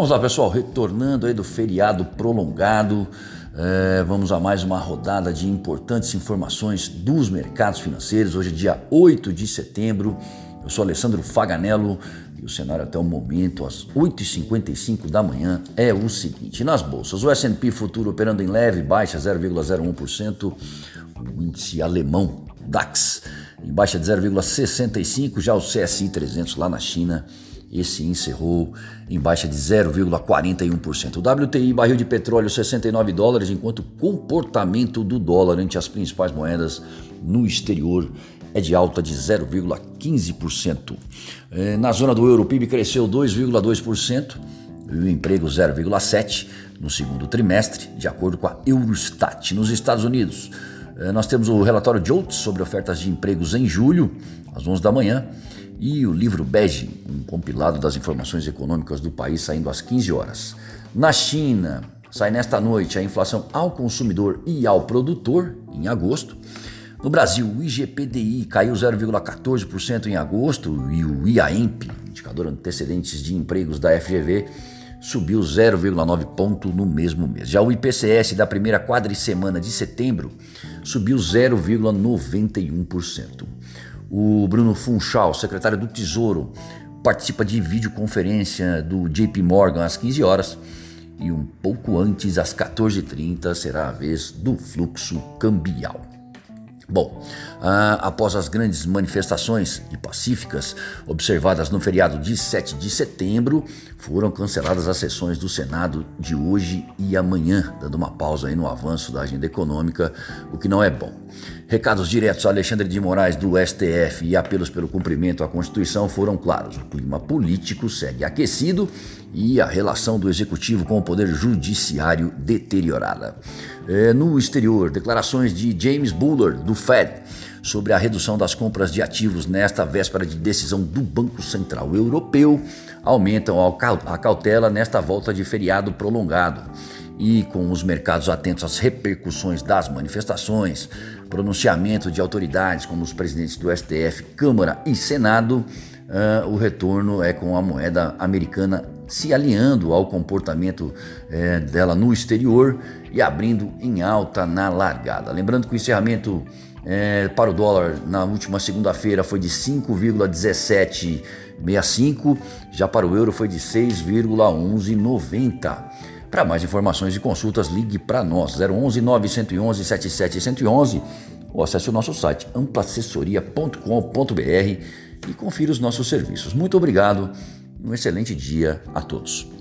Vamos lá, pessoal, retornando aí do feriado prolongado, é, vamos a mais uma rodada de importantes informações dos mercados financeiros. Hoje é dia 8 de setembro. Eu sou Alessandro Faganello e o cenário até o momento, às 8h55 da manhã, é o seguinte: nas bolsas, o SP Futuro operando em leve baixa 0,01%, o índice alemão DAX em baixa de 0,65%, já o CSI 300 lá na China esse encerrou em baixa de 0,41%. O WTI barril de petróleo 69 dólares, enquanto o comportamento do dólar ante as principais moedas no exterior é de alta de 0,15%. É, na zona do euro, o PIB cresceu 2,2% e o emprego 0,7% no segundo trimestre, de acordo com a Eurostat. Nos Estados Unidos, nós temos o relatório de Oates sobre ofertas de empregos em julho, às 11 da manhã, e o livro Bege, um compilado das informações econômicas do país saindo às 15 horas. Na China, sai nesta noite a inflação ao consumidor e ao produtor, em agosto. No Brasil, o IGPDI caiu 0,14% em agosto e o IAEMP, indicador antecedentes de empregos da FGV, subiu 0,9 ponto no mesmo mês. Já o IPCS da primeira quadricemana de setembro subiu 0,91%. O Bruno Funchal, secretário do Tesouro, participa de videoconferência do JP Morgan às 15 horas e um pouco antes, às 14h30, será a vez do fluxo cambial. Bom, ah, após as grandes manifestações e pacíficas observadas no feriado de 7 de setembro, foram canceladas as sessões do Senado de hoje e amanhã, dando uma pausa aí no avanço da agenda econômica, o que não é bom. Recados diretos a Alexandre de Moraes do STF e apelos pelo cumprimento à Constituição foram claros. O clima político segue aquecido e a relação do executivo com o poder judiciário deteriorada. É, no exterior, declarações de James Bullard, do Fed, sobre a redução das compras de ativos nesta véspera de decisão do Banco Central Europeu aumentam a cautela nesta volta de feriado prolongado e com os mercados atentos às repercussões das manifestações, pronunciamento de autoridades como os presidentes do STF, Câmara e Senado, uh, o retorno é com a moeda americana se alinhando ao comportamento eh, dela no exterior e abrindo em alta na largada. Lembrando que o encerramento eh, para o dólar na última segunda-feira foi de 5,1765, já para o euro foi de 6,1190. Para mais informações e consultas, ligue para nós 011 911 77 111 ou acesse o nosso site amplaassessoria.com.br e confira os nossos serviços. Muito obrigado um excelente dia a todos.